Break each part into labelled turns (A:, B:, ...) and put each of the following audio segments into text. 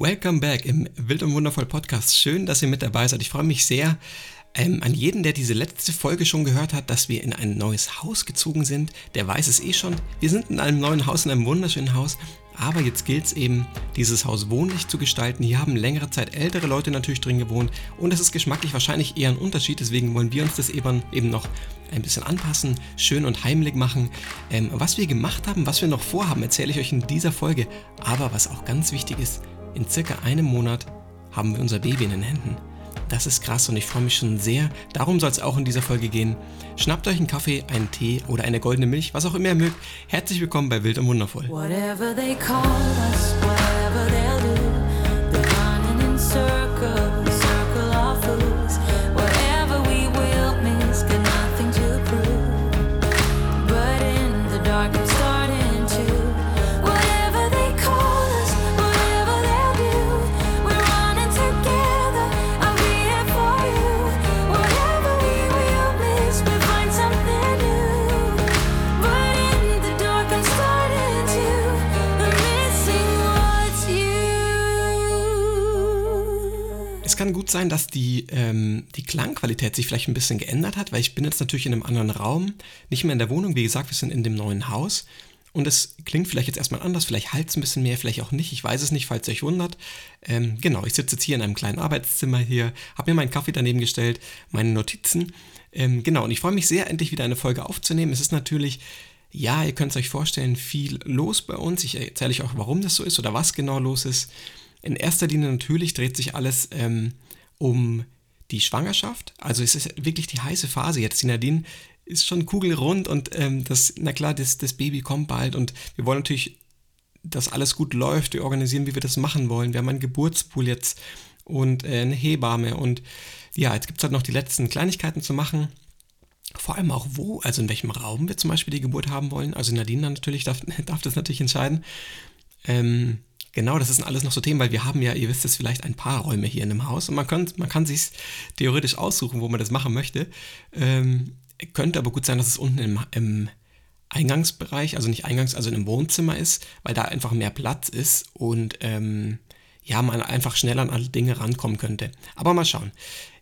A: Welcome back im Wild und Wundervoll Podcast. Schön, dass ihr mit dabei seid. Ich freue mich sehr ähm, an jeden, der diese letzte Folge schon gehört hat, dass wir in ein neues Haus gezogen sind. Der weiß es eh schon. Wir sind in einem neuen Haus, in einem wunderschönen Haus. Aber jetzt gilt es eben, dieses Haus wohnlich zu gestalten. Hier haben längere Zeit ältere Leute natürlich drin gewohnt und es ist geschmacklich wahrscheinlich eher ein Unterschied. Deswegen wollen wir uns das eben, eben noch ein bisschen anpassen, schön und heimlich machen. Ähm, was wir gemacht haben, was wir noch vorhaben, erzähle ich euch in dieser Folge. Aber was auch ganz wichtig ist, in circa einem Monat haben wir unser Baby in den Händen. Das ist krass und ich freue mich schon sehr. Darum soll es auch in dieser Folge gehen. Schnappt euch einen Kaffee, einen Tee oder eine goldene Milch, was auch immer ihr mögt. Herzlich willkommen bei Wild und Wundervoll. Whatever they call us, whatever gut sein, dass die, ähm, die Klangqualität sich vielleicht ein bisschen geändert hat, weil ich bin jetzt natürlich in einem anderen Raum, nicht mehr in der Wohnung. Wie gesagt, wir sind in dem neuen Haus. Und es klingt vielleicht jetzt erstmal anders, vielleicht halt es ein bisschen mehr, vielleicht auch nicht. Ich weiß es nicht, falls ihr euch wundert. Ähm, genau, ich sitze jetzt hier in einem kleinen Arbeitszimmer hier, habe mir meinen Kaffee daneben gestellt, meine Notizen. Ähm, genau, und ich freue mich sehr, endlich wieder eine Folge aufzunehmen. Es ist natürlich, ja, ihr könnt es euch vorstellen, viel los bei uns. Ich erzähle euch auch, warum das so ist oder was genau los ist. In erster Linie natürlich dreht sich alles ähm, um die Schwangerschaft. Also es ist wirklich die heiße Phase jetzt. Die Nadine ist schon kugelrund und ähm, das, na klar, das, das Baby kommt bald und wir wollen natürlich, dass alles gut läuft. Wir organisieren, wie wir das machen wollen. Wir haben einen Geburtspool jetzt und äh, eine Hebamme und ja, jetzt gibt es halt noch die letzten Kleinigkeiten zu machen. Vor allem auch wo, also in welchem Raum wir zum Beispiel die Geburt haben wollen. Also Nadine natürlich darf, darf das natürlich entscheiden. Ähm, Genau, das sind alles noch so Themen, weil wir haben ja, ihr wisst es, vielleicht ein paar Räume hier in dem Haus und man, könnt, man kann sich theoretisch aussuchen, wo man das machen möchte. Ähm, könnte aber gut sein, dass es unten im, im Eingangsbereich, also nicht Eingangs, also in einem Wohnzimmer ist, weil da einfach mehr Platz ist und ähm, ja, man einfach schneller an alle Dinge rankommen könnte. Aber mal schauen.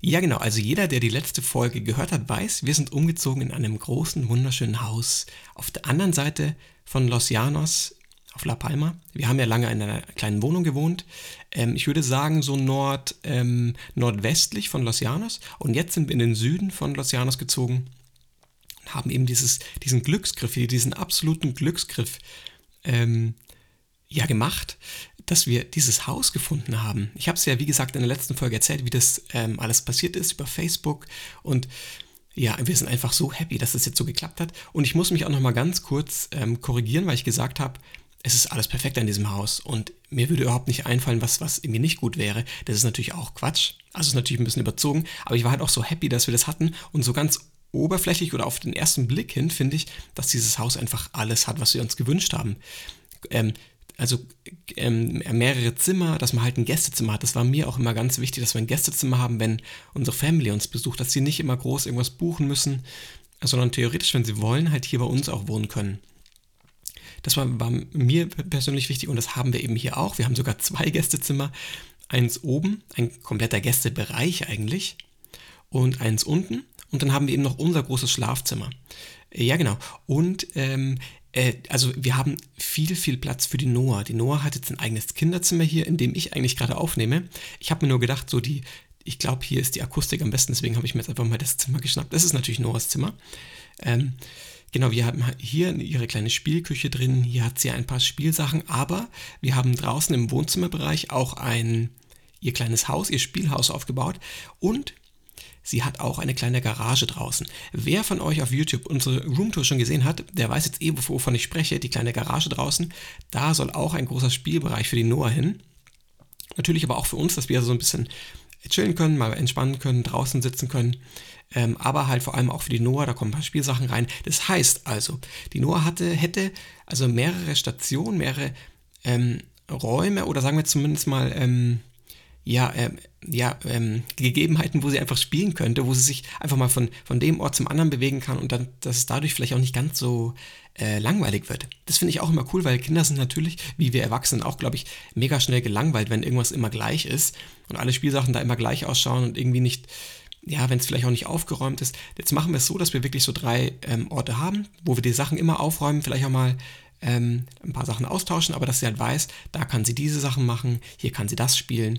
A: Ja, genau, also jeder, der die letzte Folge gehört hat, weiß, wir sind umgezogen in einem großen, wunderschönen Haus auf der anderen Seite von Los Llanos auf La Palma. Wir haben ja lange in einer kleinen Wohnung gewohnt. Ähm, ich würde sagen, so nord, ähm, nordwestlich von Los Llanos. Und jetzt sind wir in den Süden von Los Llanos gezogen und haben eben dieses, diesen Glücksgriff diesen absoluten Glücksgriff ähm, ja gemacht, dass wir dieses Haus gefunden haben. Ich habe es ja, wie gesagt, in der letzten Folge erzählt, wie das ähm, alles passiert ist über Facebook und ja, wir sind einfach so happy, dass das jetzt so geklappt hat. Und ich muss mich auch noch mal ganz kurz ähm, korrigieren, weil ich gesagt habe, es ist alles perfekt an diesem Haus und mir würde überhaupt nicht einfallen, was, was irgendwie nicht gut wäre. Das ist natürlich auch Quatsch. Also ist natürlich ein bisschen überzogen, aber ich war halt auch so happy, dass wir das hatten und so ganz oberflächlich oder auf den ersten Blick hin finde ich, dass dieses Haus einfach alles hat, was wir uns gewünscht haben. Ähm, also ähm, mehrere Zimmer, dass man halt ein Gästezimmer hat. Das war mir auch immer ganz wichtig, dass wir ein Gästezimmer haben, wenn unsere Family uns besucht, dass sie nicht immer groß irgendwas buchen müssen, sondern theoretisch, wenn sie wollen, halt hier bei uns auch wohnen können. Das war, war mir persönlich wichtig und das haben wir eben hier auch. Wir haben sogar zwei Gästezimmer. Eins oben, ein kompletter Gästebereich eigentlich, und eins unten. Und dann haben wir eben noch unser großes Schlafzimmer. Ja, genau. Und ähm, äh, also wir haben viel, viel Platz für die Noah. Die Noah hat jetzt ein eigenes Kinderzimmer hier, in dem ich eigentlich gerade aufnehme. Ich habe mir nur gedacht, so die, ich glaube, hier ist die Akustik am besten, deswegen habe ich mir jetzt einfach mal das Zimmer geschnappt. Das ist natürlich Noahs Zimmer. Ähm, Genau, wir haben hier ihre kleine Spielküche drin, hier hat sie ein paar Spielsachen, aber wir haben draußen im Wohnzimmerbereich auch ein ihr kleines Haus, ihr Spielhaus aufgebaut und sie hat auch eine kleine Garage draußen. Wer von euch auf YouTube unsere Roomtour schon gesehen hat, der weiß jetzt eh, wovon ich spreche, die kleine Garage draußen. Da soll auch ein großer Spielbereich für die Noah hin. Natürlich aber auch für uns, dass wir so ein bisschen chillen können, mal entspannen können, draußen sitzen können ähm, aber halt vor allem auch für die Noah, da kommen ein paar Spielsachen rein. Das heißt also, die Noah hatte, hätte also mehrere Stationen, mehrere ähm, Räume oder sagen wir zumindest mal, ähm, ja, ähm, ja, ähm, Gegebenheiten, wo sie einfach spielen könnte, wo sie sich einfach mal von, von dem Ort zum anderen bewegen kann und dann, dass es dadurch vielleicht auch nicht ganz so äh, langweilig wird. Das finde ich auch immer cool, weil Kinder sind natürlich, wie wir Erwachsenen auch, glaube ich, mega schnell gelangweilt, wenn irgendwas immer gleich ist und alle Spielsachen da immer gleich ausschauen und irgendwie nicht, ja, wenn es vielleicht auch nicht aufgeräumt ist. Jetzt machen wir es so, dass wir wirklich so drei ähm, Orte haben, wo wir die Sachen immer aufräumen, vielleicht auch mal ähm, ein paar Sachen austauschen, aber dass sie halt weiß, da kann sie diese Sachen machen, hier kann sie das spielen.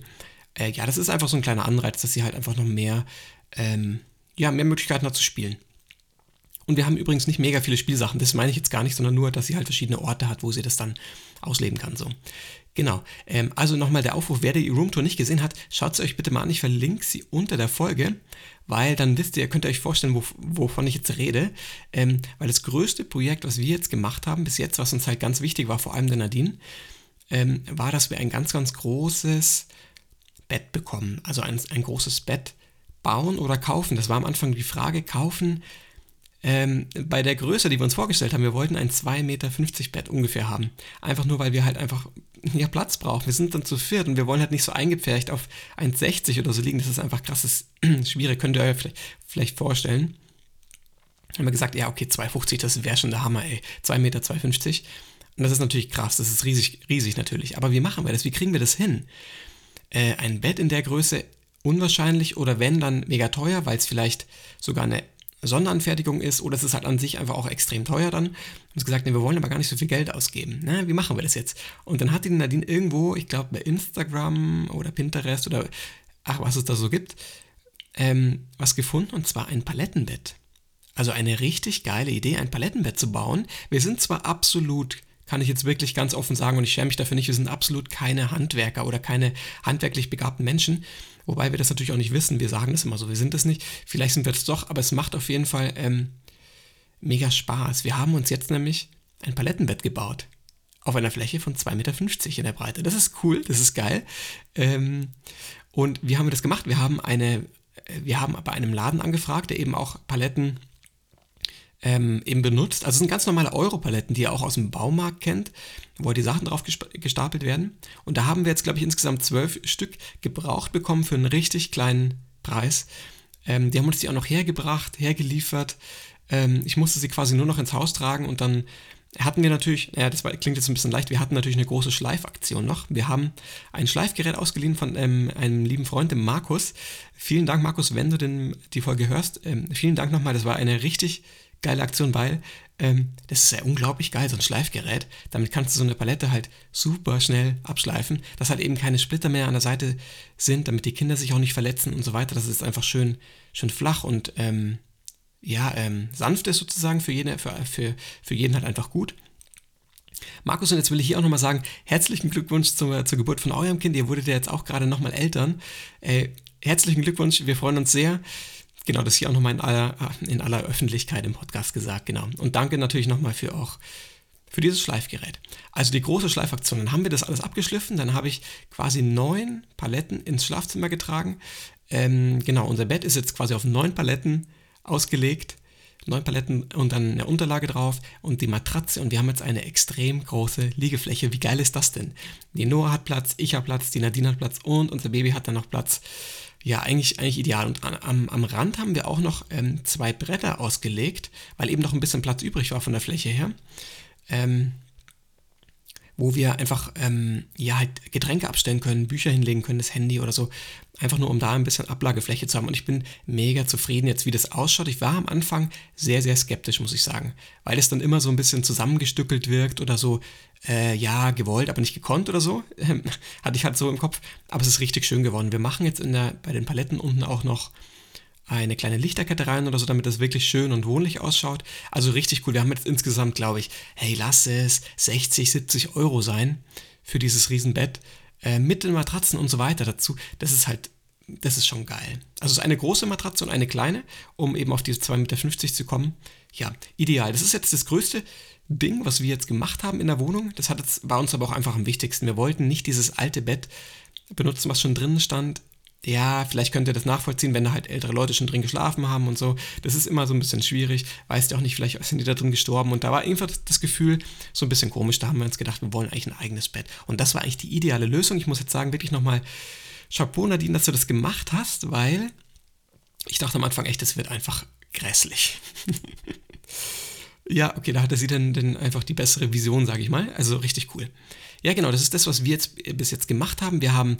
A: Äh, ja, das ist einfach so ein kleiner Anreiz, dass sie halt einfach noch mehr, ähm, ja, mehr Möglichkeiten hat zu spielen. Und wir haben übrigens nicht mega viele Spielsachen, das meine ich jetzt gar nicht, sondern nur, dass sie halt verschiedene Orte hat, wo sie das dann ausleben kann. So. Genau. Ähm, also nochmal der Aufruf, wer die Roomtour nicht gesehen hat, schaut sie euch bitte mal an. Ich verlinke sie unter der Folge, weil dann wisst ihr, könnt ihr euch vorstellen, wo, wovon ich jetzt rede. Ähm, weil das größte Projekt, was wir jetzt gemacht haben, bis jetzt, was uns halt ganz wichtig war, vor allem der Nadine, ähm, war, dass wir ein ganz, ganz großes Bett bekommen. Also ein, ein großes Bett bauen oder kaufen. Das war am Anfang die Frage, kaufen ähm, bei der Größe, die wir uns vorgestellt haben, wir wollten ein 2,50 Meter Bett ungefähr haben. Einfach nur, weil wir halt einfach ja, Platz brauchen. Wir sind dann zu viert und wir wollen halt nicht so eingepfercht auf 1,60 oder so liegen. Das ist einfach krass, das ist schwierig, könnt ihr euch vielleicht, vielleicht vorstellen. Haben wir gesagt, ja, okay, 2,50, das wäre schon der Hammer, ey. 2,50 Meter. Und das ist natürlich krass, das ist riesig, riesig natürlich. Aber wie machen wir das? Wie kriegen wir das hin? Äh, ein Bett in der Größe unwahrscheinlich oder wenn, dann mega teuer, weil es vielleicht sogar eine Sonderanfertigung ist oder es ist halt an sich einfach auch extrem teuer dann. Haben sie gesagt, nee, wir wollen aber gar nicht so viel Geld ausgeben. Na, wie machen wir das jetzt? Und dann hat die Nadine irgendwo, ich glaube bei Instagram oder Pinterest oder ach, was es da so gibt, ähm, was gefunden und zwar ein Palettenbett. Also eine richtig geile Idee, ein Palettenbett zu bauen. Wir sind zwar absolut kann ich jetzt wirklich ganz offen sagen und ich schäme mich dafür nicht, wir sind absolut keine Handwerker oder keine handwerklich begabten Menschen, Wobei wir das natürlich auch nicht wissen. Wir sagen das immer so, wir sind es nicht. Vielleicht sind wir es doch, aber es macht auf jeden Fall ähm, mega Spaß. Wir haben uns jetzt nämlich ein Palettenbett gebaut. Auf einer Fläche von 2,50 Meter in der Breite. Das ist cool, das ist geil. Ähm, und wie haben wir das gemacht? Wir haben eine, wir haben bei einem Laden angefragt, der eben auch Paletten ähm, eben benutzt. Also es sind ganz normale Europaletten, die ihr auch aus dem Baumarkt kennt, wo die Sachen drauf gestapelt werden. Und da haben wir jetzt, glaube ich, insgesamt zwölf Stück gebraucht bekommen für einen richtig kleinen Preis. Ähm, die haben uns die auch noch hergebracht, hergeliefert. Ähm, ich musste sie quasi nur noch ins Haus tragen und dann hatten wir natürlich, ja, das war, klingt jetzt ein bisschen leicht, wir hatten natürlich eine große Schleifaktion noch. Wir haben ein Schleifgerät ausgeliehen von ähm, einem lieben Freund, dem Markus. Vielen Dank, Markus, wenn du den, die Folge hörst. Ähm, vielen Dank nochmal, das war eine richtig geile Aktion, weil ähm, das ist ja unglaublich geil, so ein Schleifgerät. Damit kannst du so eine Palette halt super schnell abschleifen, dass halt eben keine Splitter mehr an der Seite sind, damit die Kinder sich auch nicht verletzen und so weiter. Das ist einfach schön, schön flach und ähm, ja, ähm, sanft ist sozusagen für jeden, für, für, für jeden halt einfach gut. Markus, und jetzt will ich hier auch nochmal sagen, herzlichen Glückwunsch zur, zur Geburt von eurem Kind. Ihr wurdet ja jetzt auch gerade nochmal Eltern. Äh, herzlichen Glückwunsch, wir freuen uns sehr. Genau, das hier auch nochmal in aller, in aller Öffentlichkeit im Podcast gesagt, genau. Und danke natürlich nochmal für auch für dieses Schleifgerät. Also die große Schleifaktion, dann haben wir das alles abgeschliffen, dann habe ich quasi neun Paletten ins Schlafzimmer getragen. Ähm, genau, unser Bett ist jetzt quasi auf neun Paletten ausgelegt, neun Paletten und dann eine Unterlage drauf und die Matratze und wir haben jetzt eine extrem große Liegefläche. Wie geil ist das denn? Die Noah hat Platz, ich habe Platz, die Nadine hat Platz und unser Baby hat dann noch Platz ja, eigentlich, eigentlich ideal. Und am, am Rand haben wir auch noch ähm, zwei Bretter ausgelegt, weil eben noch ein bisschen Platz übrig war von der Fläche her. Ähm, wo wir einfach ähm, ja, halt Getränke abstellen können, Bücher hinlegen können, das Handy oder so. Einfach nur, um da ein bisschen Ablagefläche zu haben. Und ich bin mega zufrieden jetzt, wie das ausschaut. Ich war am Anfang sehr, sehr skeptisch, muss ich sagen. Weil es dann immer so ein bisschen zusammengestückelt wirkt oder so, äh, ja, gewollt, aber nicht gekonnt oder so. Hatte ich halt so im Kopf. Aber es ist richtig schön geworden. Wir machen jetzt in der, bei den Paletten unten auch noch eine kleine Lichterkette rein oder so, damit das wirklich schön und wohnlich ausschaut. Also richtig cool. Wir haben jetzt insgesamt, glaube ich, hey, lass es 60, 70 Euro sein für dieses Riesenbett. Äh, mit den Matratzen und so weiter dazu. Das ist halt, das ist schon geil. Also es ist eine große Matratze und eine kleine, um eben auf diese 2,50 Meter zu kommen. Ja, ideal. Das ist jetzt das größte Ding, was wir jetzt gemacht haben in der Wohnung. Das hat jetzt, war uns aber auch einfach am wichtigsten. Wir wollten nicht dieses alte Bett benutzen, was schon drin stand, ja, vielleicht könnt ihr das nachvollziehen, wenn da halt ältere Leute schon drin geschlafen haben und so. Das ist immer so ein bisschen schwierig. Weißt du auch nicht, vielleicht sind die da drin gestorben. Und da war einfach das Gefühl so ein bisschen komisch. Da haben wir uns gedacht, wir wollen eigentlich ein eigenes Bett. Und das war eigentlich die ideale Lösung. Ich muss jetzt sagen, wirklich nochmal Chapeau, Nadine, dass du das gemacht hast, weil ich dachte am Anfang echt, das wird einfach grässlich. ja, okay, da hatte sie dann, dann einfach die bessere Vision, sage ich mal. Also richtig cool. Ja, genau, das ist das, was wir jetzt bis jetzt gemacht haben. Wir haben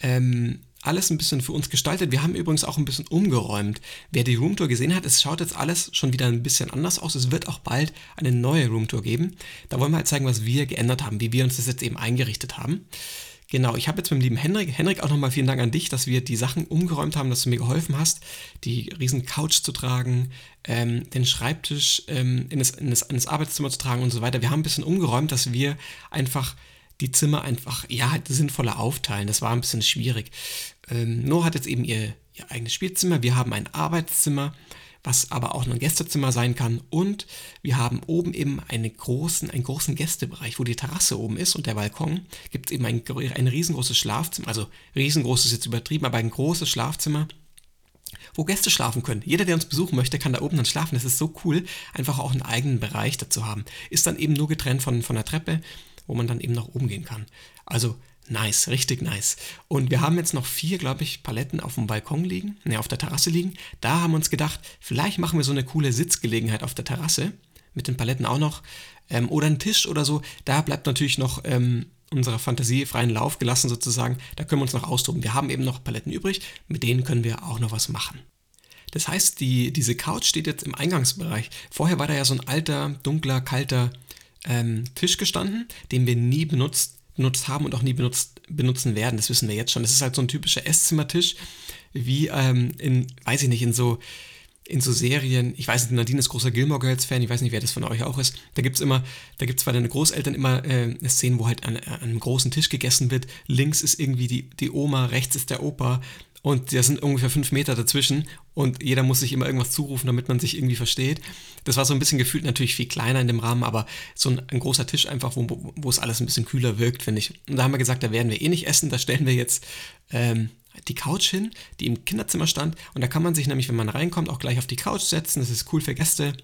A: ähm, alles ein bisschen für uns gestaltet. Wir haben übrigens auch ein bisschen umgeräumt. Wer die Roomtour gesehen hat, es schaut jetzt alles schon wieder ein bisschen anders aus. Es wird auch bald eine neue Roomtour geben. Da wollen wir halt zeigen, was wir geändert haben, wie wir uns das jetzt eben eingerichtet haben. Genau, ich habe jetzt mit dem lieben Henrik, Henrik auch nochmal vielen Dank an dich, dass wir die Sachen umgeräumt haben, dass du mir geholfen hast, die riesen Couch zu tragen, ähm, den Schreibtisch ähm, in, das, in, das, in das Arbeitszimmer zu tragen und so weiter. Wir haben ein bisschen umgeräumt, dass wir einfach die Zimmer einfach, ja, halt sinnvoller aufteilen. Das war ein bisschen schwierig. Ähm, Noah hat jetzt eben ihr, ihr eigenes Spielzimmer. Wir haben ein Arbeitszimmer, was aber auch ein Gästezimmer sein kann. Und wir haben oben eben einen großen, einen großen Gästebereich, wo die Terrasse oben ist und der Balkon. Gibt es eben ein, ein riesengroßes Schlafzimmer. Also riesengroß ist jetzt übertrieben, aber ein großes Schlafzimmer wo Gäste schlafen können. Jeder, der uns besuchen möchte, kann da oben dann schlafen. Das ist so cool, einfach auch einen eigenen Bereich dazu haben. Ist dann eben nur getrennt von, von der Treppe wo man dann eben nach oben gehen kann. Also nice, richtig nice. Und wir haben jetzt noch vier, glaube ich, Paletten auf dem Balkon liegen, ne, auf der Terrasse liegen. Da haben wir uns gedacht, vielleicht machen wir so eine coole Sitzgelegenheit auf der Terrasse mit den Paletten auch noch. Ähm, oder ein Tisch oder so. Da bleibt natürlich noch ähm, unserer Fantasie freien Lauf gelassen sozusagen. Da können wir uns noch austoben. Wir haben eben noch Paletten übrig, mit denen können wir auch noch was machen. Das heißt, die, diese Couch steht jetzt im Eingangsbereich. Vorher war da ja so ein alter, dunkler, kalter ähm, Tisch gestanden, den wir nie benutzt, benutzt haben und auch nie benutzt, benutzen werden. Das wissen wir jetzt schon. Das ist halt so ein typischer Esszimmertisch, wie ähm, in, weiß ich nicht, in so in so Serien, ich weiß nicht, Nadine ist großer Gilmore Girls Fan, ich weiß nicht, wer das von euch auch ist. Da gibt es immer, da gibt es bei deinen Großeltern immer äh, Szenen, wo halt an, an, einem großen Tisch gegessen wird. Links ist irgendwie die, die Oma, rechts ist der Opa und da sind ungefähr fünf Meter dazwischen und jeder muss sich immer irgendwas zurufen, damit man sich irgendwie versteht. Das war so ein bisschen gefühlt natürlich viel kleiner in dem Rahmen, aber so ein, ein großer Tisch einfach, wo, wo es alles ein bisschen kühler wirkt, finde ich. Und da haben wir gesagt, da werden wir eh nicht essen, da stellen wir jetzt ähm, die Couch hin, die im Kinderzimmer stand und da kann man sich nämlich, wenn man reinkommt, auch gleich auf die Couch setzen. Das ist cool für Gäste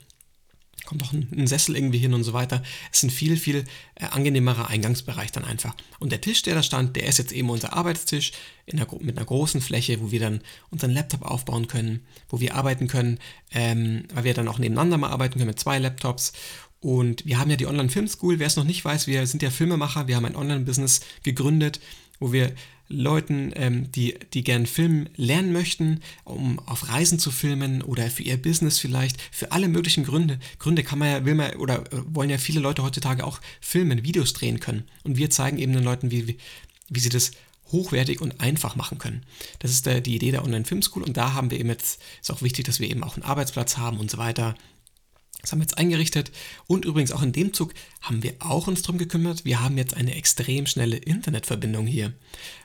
A: kommt auch ein, Sessel irgendwie hin und so weiter. Es ist ein viel, viel äh, angenehmerer Eingangsbereich dann einfach. Und der Tisch, der da stand, der ist jetzt eben unser Arbeitstisch einer, mit einer großen Fläche, wo wir dann unseren Laptop aufbauen können, wo wir arbeiten können, ähm, weil wir dann auch nebeneinander mal arbeiten können mit zwei Laptops. Und wir haben ja die Online-Film School. Wer es noch nicht weiß, wir sind ja Filmemacher. Wir haben ein Online-Business gegründet, wo wir Leuten, ähm, die, die gern filmen lernen möchten, um auf Reisen zu filmen oder für ihr Business vielleicht, für alle möglichen Gründe. Gründe kann man ja, will man oder äh, wollen ja viele Leute heutzutage auch filmen, Videos drehen können. Und wir zeigen eben den Leuten, wie, wie, wie sie das hochwertig und einfach machen können. Das ist der, die Idee der Online-Film School und da haben wir eben jetzt, ist auch wichtig, dass wir eben auch einen Arbeitsplatz haben und so weiter. Das haben wir jetzt eingerichtet. Und übrigens auch in dem Zug haben wir auch uns darum gekümmert. Wir haben jetzt eine extrem schnelle Internetverbindung hier.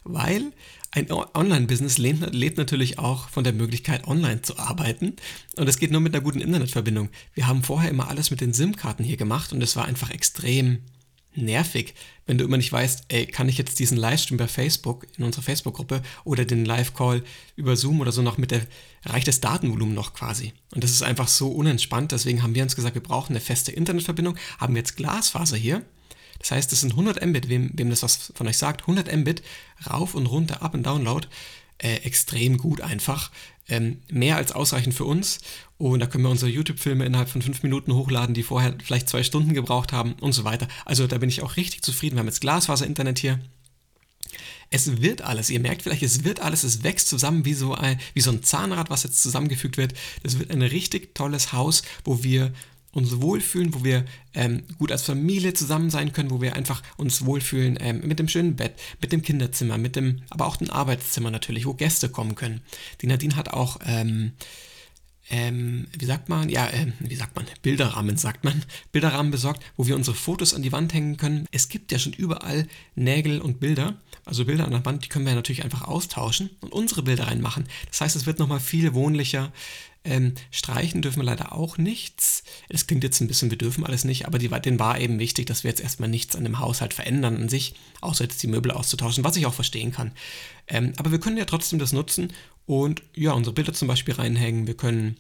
A: Weil ein Online-Business lebt natürlich auch von der Möglichkeit, online zu arbeiten. Und das geht nur mit einer guten Internetverbindung. Wir haben vorher immer alles mit den SIM-Karten hier gemacht und es war einfach extrem nervig, wenn du immer nicht weißt, ey, kann ich jetzt diesen Livestream bei Facebook in unserer Facebook-Gruppe oder den Live-Call über Zoom oder so noch mit der, reicht das Datenvolumen noch quasi. Und das ist einfach so unentspannt, deswegen haben wir uns gesagt, wir brauchen eine feste Internetverbindung, haben jetzt Glasfaser hier. Das heißt, das sind 100 Mbit, wem, wem das was von euch sagt, 100 Mbit rauf und runter, up und download äh, extrem gut einfach. Ähm, mehr als ausreichend für uns. Und da können wir unsere YouTube-Filme innerhalb von fünf Minuten hochladen, die vorher vielleicht zwei Stunden gebraucht haben und so weiter. Also da bin ich auch richtig zufrieden. Wir haben jetzt Glasfaser-Internet hier. Es wird alles, ihr merkt vielleicht, es wird alles, es wächst zusammen wie so ein, wie so ein Zahnrad, was jetzt zusammengefügt wird. Das wird ein richtig tolles Haus, wo wir uns wohlfühlen, wo wir ähm, gut als Familie zusammen sein können, wo wir einfach uns wohlfühlen ähm, mit dem schönen Bett, mit dem Kinderzimmer, mit dem, aber auch dem Arbeitszimmer natürlich, wo Gäste kommen können. Die Nadine hat auch ähm, ähm, wie sagt man, ja, äh, wie sagt man, Bilderrahmen sagt man, Bilderrahmen besorgt, wo wir unsere Fotos an die Wand hängen können. Es gibt ja schon überall Nägel und Bilder, also Bilder an der Wand, die können wir natürlich einfach austauschen und unsere Bilder reinmachen. Das heißt, es wird nochmal viel wohnlicher. Ähm, streichen dürfen wir leider auch nichts. Es klingt jetzt ein bisschen, wir dürfen alles nicht, aber die, denen war eben wichtig, dass wir jetzt erstmal nichts an dem Haushalt verändern an sich, außer jetzt die Möbel auszutauschen, was ich auch verstehen kann. Ähm, aber wir können ja trotzdem das nutzen und ja, unsere Bilder zum Beispiel reinhängen. Wir können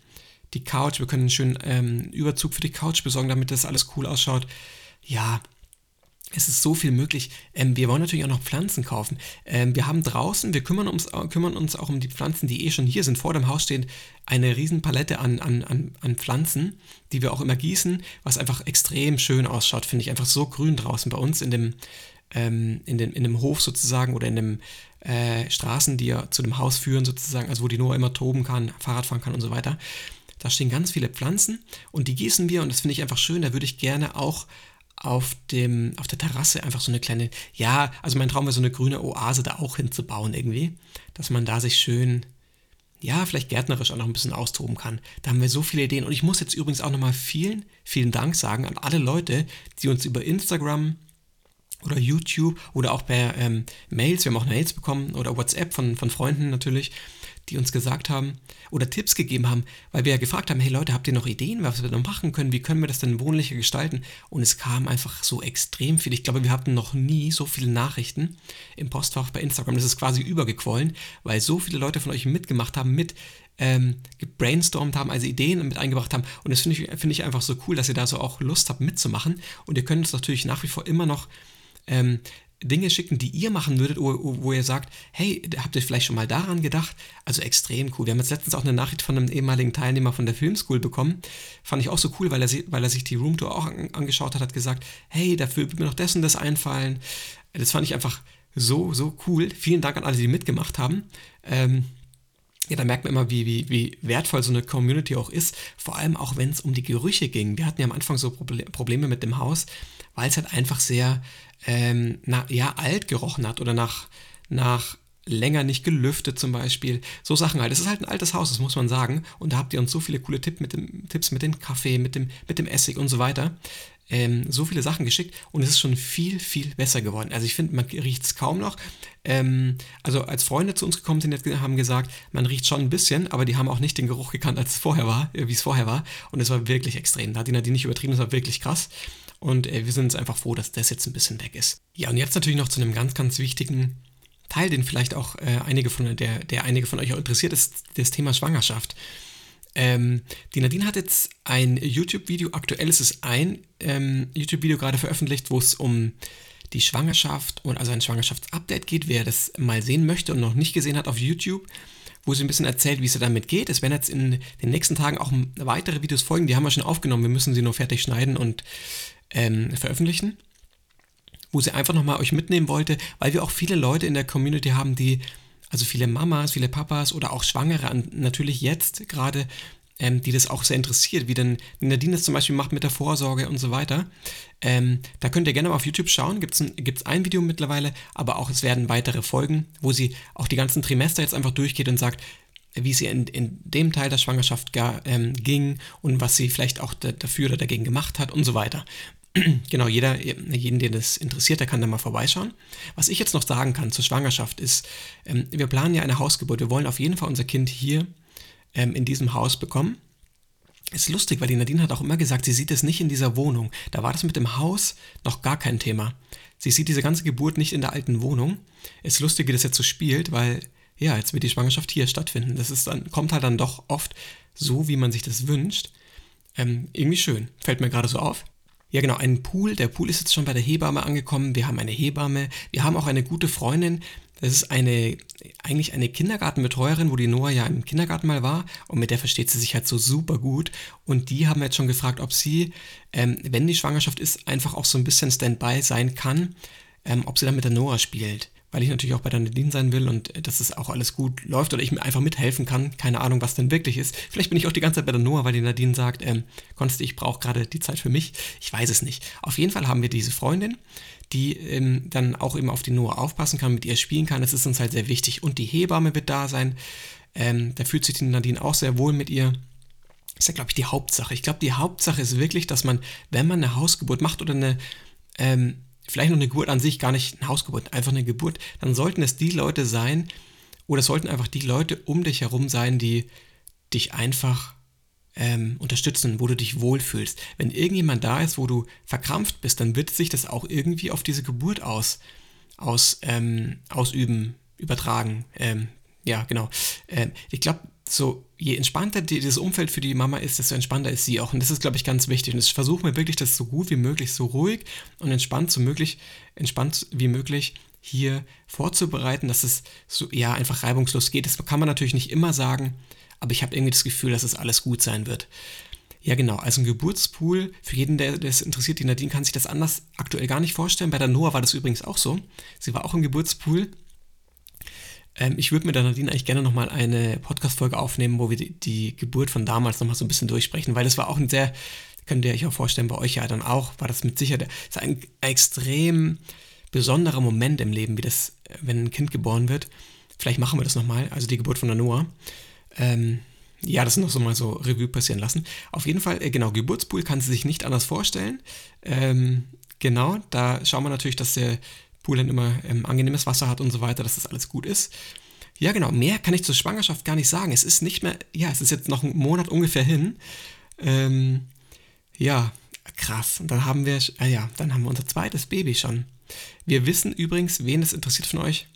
A: die Couch, wir können einen schönen ähm, Überzug für die Couch besorgen, damit das alles cool ausschaut. Ja, es ist so viel möglich. Ähm, wir wollen natürlich auch noch Pflanzen kaufen. Ähm, wir haben draußen, wir kümmern uns, kümmern uns auch um die Pflanzen, die eh schon hier sind. Vor dem Haus steht eine Riesenpalette an, an, an, an Pflanzen, die wir auch immer gießen, was einfach extrem schön ausschaut, finde ich. Einfach so grün draußen bei uns in dem, ähm, in, dem, in dem Hof sozusagen oder in dem äh, Straßen, die ja zu dem Haus führen sozusagen, also wo die Noah immer toben kann, Fahrrad fahren kann und so weiter. Da stehen ganz viele Pflanzen und die gießen wir und das finde ich einfach schön. Da würde ich gerne auch auf, dem, auf der Terrasse einfach so eine kleine, ja, also mein Traum wäre so eine grüne Oase da auch hinzubauen irgendwie, dass man da sich schön, ja, vielleicht gärtnerisch auch noch ein bisschen austoben kann. Da haben wir so viele Ideen und ich muss jetzt übrigens auch nochmal vielen, vielen Dank sagen an alle Leute, die uns über Instagram oder YouTube oder auch per ähm, Mails, wir haben auch Mails bekommen oder WhatsApp von, von Freunden natürlich, die uns gesagt haben oder Tipps gegeben haben, weil wir ja gefragt haben, hey Leute, habt ihr noch Ideen, was wir noch machen können, wie können wir das denn wohnlicher gestalten? Und es kam einfach so extrem viel. Ich glaube, wir hatten noch nie so viele Nachrichten im Postfach bei Instagram. Das ist quasi übergequollen, weil so viele Leute von euch mitgemacht haben, mit ähm, gebrainstormt haben, also Ideen mit eingebracht haben. Und das finde ich, find ich einfach so cool, dass ihr da so auch Lust habt mitzumachen. Und ihr könnt uns natürlich nach wie vor immer noch ähm, Dinge schicken, die ihr machen würdet, wo, wo, ihr sagt, hey, habt ihr vielleicht schon mal daran gedacht? Also extrem cool. Wir haben jetzt letztens auch eine Nachricht von einem ehemaligen Teilnehmer von der Filmschool bekommen. Fand ich auch so cool, weil er, weil er sich die Roomtour auch an, angeschaut hat, hat gesagt, hey, dafür wird mir noch das und das einfallen. Das fand ich einfach so, so cool. Vielen Dank an alle, die mitgemacht haben. Ähm, ja, da merkt man immer, wie, wie, wie wertvoll so eine Community auch ist. Vor allem auch, wenn es um die Gerüche ging. Wir hatten ja am Anfang so Probleme mit dem Haus, weil es halt einfach sehr ähm, na, ja, alt gerochen hat oder nach, nach länger nicht gelüftet zum Beispiel. So Sachen halt. Es ist halt ein altes Haus, das muss man sagen. Und da habt ihr uns so viele coole Tipp mit dem, Tipps mit dem Kaffee, mit dem, mit dem Essig und so weiter. Ähm, so viele Sachen geschickt und es ist schon viel, viel besser geworden. Also ich finde, man riecht es kaum noch. Ähm, also als Freunde zu uns gekommen sind, haben gesagt, man riecht schon ein bisschen, aber die haben auch nicht den Geruch gekannt, als es vorher war, äh, wie es vorher war. Und es war wirklich extrem. Da hat die Nadine nicht übertrieben, es war wirklich krass. Und äh, wir sind uns einfach froh, dass das jetzt ein bisschen weg ist. Ja, und jetzt natürlich noch zu einem ganz, ganz wichtigen Teil, den vielleicht auch äh, einige von der, der einige von euch auch interessiert, ist das Thema Schwangerschaft. Ähm, die Nadine hat jetzt ein YouTube-Video, aktuell ist es ein ähm, YouTube-Video gerade veröffentlicht, wo es um die Schwangerschaft und also ein Schwangerschaftsupdate geht. Wer das mal sehen möchte und noch nicht gesehen hat auf YouTube, wo sie ein bisschen erzählt, wie es damit geht. Es werden jetzt in den nächsten Tagen auch weitere Videos folgen, die haben wir schon aufgenommen. Wir müssen sie nur fertig schneiden und ähm, veröffentlichen, wo sie einfach nochmal euch mitnehmen wollte, weil wir auch viele Leute in der Community haben, die, also viele Mamas, viele Papas oder auch Schwangere, natürlich jetzt gerade, ähm, die das auch sehr interessiert, wie denn Nadine es zum Beispiel macht mit der Vorsorge und so weiter. Ähm, da könnt ihr gerne mal auf YouTube schauen, gibt es ein, ein Video mittlerweile, aber auch es werden weitere Folgen, wo sie auch die ganzen Trimester jetzt einfach durchgeht und sagt, wie sie in, in dem Teil der Schwangerschaft gar, ähm, ging und was sie vielleicht auch da, dafür oder dagegen gemacht hat und so weiter. genau, jeder, jeden, den das interessiert, der kann da mal vorbeischauen. Was ich jetzt noch sagen kann zur Schwangerschaft ist, ähm, wir planen ja eine Hausgeburt. Wir wollen auf jeden Fall unser Kind hier ähm, in diesem Haus bekommen. Ist lustig, weil die Nadine hat auch immer gesagt, sie sieht es nicht in dieser Wohnung. Da war das mit dem Haus noch gar kein Thema. Sie sieht diese ganze Geburt nicht in der alten Wohnung. Ist lustig, wie das jetzt so spielt, weil ja, jetzt wird die Schwangerschaft hier stattfinden. Das ist dann, kommt halt dann doch oft so, wie man sich das wünscht. Ähm, irgendwie schön. Fällt mir gerade so auf. Ja, genau, ein Pool. Der Pool ist jetzt schon bei der Hebamme angekommen. Wir haben eine Hebamme. Wir haben auch eine gute Freundin. Das ist eine, eigentlich eine Kindergartenbetreuerin, wo die Noah ja im Kindergarten mal war. Und mit der versteht sie sich halt so super gut. Und die haben jetzt schon gefragt, ob sie, ähm, wenn die Schwangerschaft ist, einfach auch so ein bisschen Standby sein kann, ähm, ob sie dann mit der Noah spielt weil ich natürlich auch bei der Nadine sein will und äh, dass es auch alles gut läuft oder ich mir einfach mithelfen kann. Keine Ahnung, was denn wirklich ist. Vielleicht bin ich auch die ganze Zeit bei der Noah, weil die Nadine sagt, ähm, Konsti, ich brauche gerade die Zeit für mich. Ich weiß es nicht. Auf jeden Fall haben wir diese Freundin, die ähm, dann auch eben auf die Noah aufpassen kann, mit ihr spielen kann. Das ist uns halt sehr wichtig. Und die Hebamme wird da sein. Ähm, da fühlt sich die Nadine auch sehr wohl mit ihr. Ist ja, glaube ich, die Hauptsache. Ich glaube, die Hauptsache ist wirklich, dass man, wenn man eine Hausgeburt macht oder eine ähm, vielleicht noch eine Geburt an sich, gar nicht eine Hausgeburt, einfach eine Geburt, dann sollten es die Leute sein, oder sollten einfach die Leute um dich herum sein, die dich einfach ähm, unterstützen, wo du dich wohlfühlst. Wenn irgendjemand da ist, wo du verkrampft bist, dann wird sich das auch irgendwie auf diese Geburt aus, aus ähm, ausüben, übertragen. Ähm, ja, genau. Ähm, ich glaube, so, je entspannter dieses Umfeld für die Mama ist, desto entspannter ist sie auch. Und das ist, glaube ich, ganz wichtig. Und ich versuche mir wirklich, das so gut wie möglich, so ruhig und entspannt, so möglich, entspannt wie möglich hier vorzubereiten, dass es so ja einfach reibungslos geht. Das kann man natürlich nicht immer sagen, aber ich habe irgendwie das Gefühl, dass es alles gut sein wird. Ja, genau. Also ein Geburtspool, für jeden, der das interessiert, die Nadine kann sich das anders aktuell gar nicht vorstellen. Bei der Noah war das übrigens auch so. Sie war auch im Geburtspool ähm, ich würde mit der Nadine eigentlich gerne nochmal eine Podcast-Folge aufnehmen, wo wir die, die Geburt von damals nochmal so ein bisschen durchsprechen, weil das war auch ein sehr, könnt ihr euch auch vorstellen, bei euch ja dann auch, war das mit Sicherheit ist ein extrem besonderer Moment im Leben, wie das, wenn ein Kind geboren wird. Vielleicht machen wir das nochmal, also die Geburt von der Noah. Ähm, ja, das noch so mal so Revue passieren lassen. Auf jeden Fall, äh, genau, Geburtspool kann sie sich nicht anders vorstellen. Ähm, genau, da schauen wir natürlich, dass der Pool dann immer ähm, angenehmes Wasser hat und so weiter, dass das alles gut ist. Ja, genau, mehr kann ich zur Schwangerschaft gar nicht sagen. Es ist nicht mehr, ja, es ist jetzt noch ein Monat ungefähr hin. Ähm, ja, krass. Und dann haben wir, äh, ja, dann haben wir unser zweites Baby schon. Wir wissen übrigens, wen es interessiert von euch,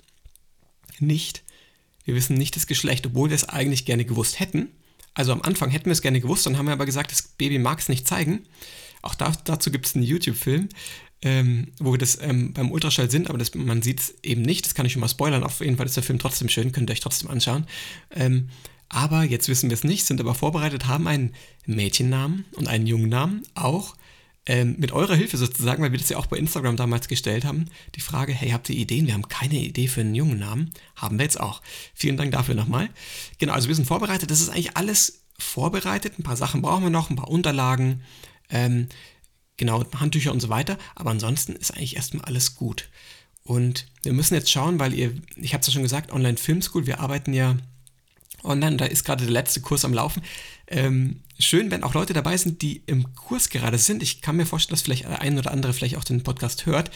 A: nicht. Wir wissen nicht das Geschlecht, obwohl wir es eigentlich gerne gewusst hätten. Also am Anfang hätten wir es gerne gewusst, dann haben wir aber gesagt, das Baby mag es nicht zeigen. Auch da, dazu gibt es einen YouTube-Film ähm, wo wir das ähm, beim Ultraschall sind, aber das, man sieht es eben nicht. Das kann ich schon mal spoilern. Auf jeden Fall ist der Film trotzdem schön, könnt ihr euch trotzdem anschauen. Ähm, aber jetzt wissen wir es nicht, sind aber vorbereitet, haben einen Mädchennamen und einen Jungennamen auch. Ähm, mit eurer Hilfe sozusagen, weil wir das ja auch bei Instagram damals gestellt haben, die Frage, hey, habt ihr Ideen? Wir haben keine Idee für einen Jungennamen. Haben wir jetzt auch. Vielen Dank dafür nochmal. Genau, also wir sind vorbereitet. Das ist eigentlich alles vorbereitet. Ein paar Sachen brauchen wir noch, ein paar Unterlagen. Ähm, genau, Handtücher und so weiter. Aber ansonsten ist eigentlich erstmal alles gut. Und wir müssen jetzt schauen, weil ihr, ich habe es ja schon gesagt, Online Film School, wir arbeiten ja online, da ist gerade der letzte Kurs am Laufen. Ähm, schön, wenn auch Leute dabei sind, die im Kurs gerade sind. Ich kann mir vorstellen, dass vielleicht der ein oder andere vielleicht auch den Podcast hört.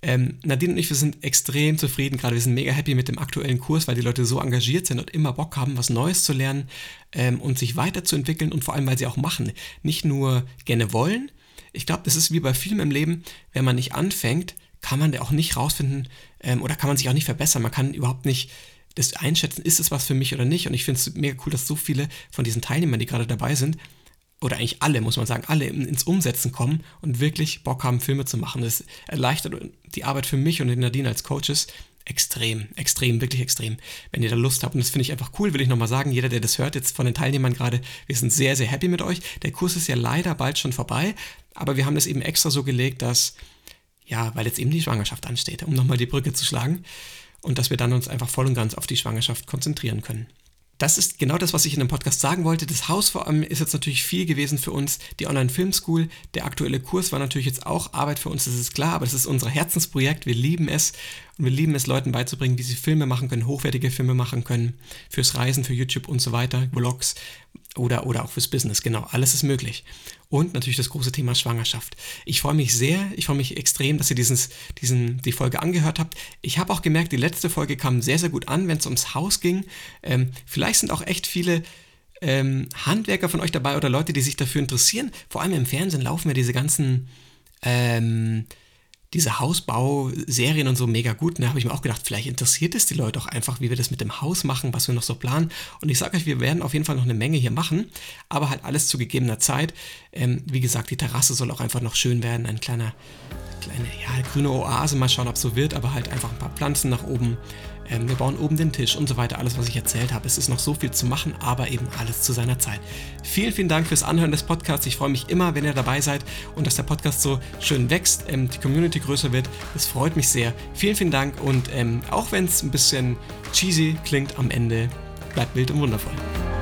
A: Ähm, Nadine und ich, wir sind extrem zufrieden gerade. Wir sind mega happy mit dem aktuellen Kurs, weil die Leute so engagiert sind und immer Bock haben, was Neues zu lernen ähm, und sich weiterzuentwickeln und vor allem, weil sie auch machen. Nicht nur gerne wollen, ich glaube, das ist wie bei vielem im Leben, wenn man nicht anfängt, kann man da auch nicht rausfinden ähm, oder kann man sich auch nicht verbessern. Man kann überhaupt nicht das einschätzen, ist es was für mich oder nicht. Und ich finde es mega cool, dass so viele von diesen Teilnehmern, die gerade dabei sind, oder eigentlich alle, muss man sagen, alle ins Umsetzen kommen und wirklich Bock haben, Filme zu machen. Das erleichtert die Arbeit für mich und den Nadine als Coaches extrem, extrem, wirklich extrem. Wenn ihr da Lust habt, und das finde ich einfach cool, will ich nochmal sagen, jeder, der das hört, jetzt von den Teilnehmern gerade, wir sind sehr, sehr happy mit euch. Der Kurs ist ja leider bald schon vorbei, aber wir haben das eben extra so gelegt, dass, ja, weil jetzt eben die Schwangerschaft ansteht, um nochmal die Brücke zu schlagen und dass wir dann uns einfach voll und ganz auf die Schwangerschaft konzentrieren können das ist genau das, was ich in dem Podcast sagen wollte. Das Haus vor allem ist jetzt natürlich viel gewesen für uns. Die Online Film School, der aktuelle Kurs war natürlich jetzt auch Arbeit für uns, das ist klar, aber das ist unser Herzensprojekt. Wir lieben es und wir lieben es, Leuten beizubringen, wie sie Filme machen können, hochwertige Filme machen können, fürs Reisen, für YouTube und so weiter, Vlogs oder, oder auch fürs Business. Genau, alles ist möglich. Und natürlich das große Thema Schwangerschaft. Ich freue mich sehr, ich freue mich extrem, dass ihr dieses, diesen, die Folge angehört habt. Ich habe auch gemerkt, die letzte Folge kam sehr, sehr gut an, wenn es ums Haus ging. Ähm, vielleicht sind auch echt viele ähm, Handwerker von euch dabei oder Leute, die sich dafür interessieren. Vor allem im Fernsehen laufen ja diese ganzen ähm, diese Hausbauserien und so mega gut. Da ne, habe ich mir auch gedacht, vielleicht interessiert es die Leute auch einfach, wie wir das mit dem Haus machen, was wir noch so planen. Und ich sage euch, wir werden auf jeden Fall noch eine Menge hier machen, aber halt alles zu gegebener Zeit. Ähm, wie gesagt, die Terrasse soll auch einfach noch schön werden, ein kleiner, kleine, ja, grüne Oase, mal schauen, ob es so wird, aber halt einfach ein paar Pflanzen nach oben. Ähm, wir bauen oben den Tisch und so weiter, alles, was ich erzählt habe. Es ist noch so viel zu machen, aber eben alles zu seiner Zeit. Vielen, vielen Dank fürs Anhören des Podcasts. Ich freue mich immer, wenn ihr dabei seid und dass der Podcast so schön wächst, ähm, die Community größer wird. Das freut mich sehr. Vielen, vielen Dank und ähm, auch wenn es ein bisschen cheesy klingt am Ende, bleibt wild und wundervoll.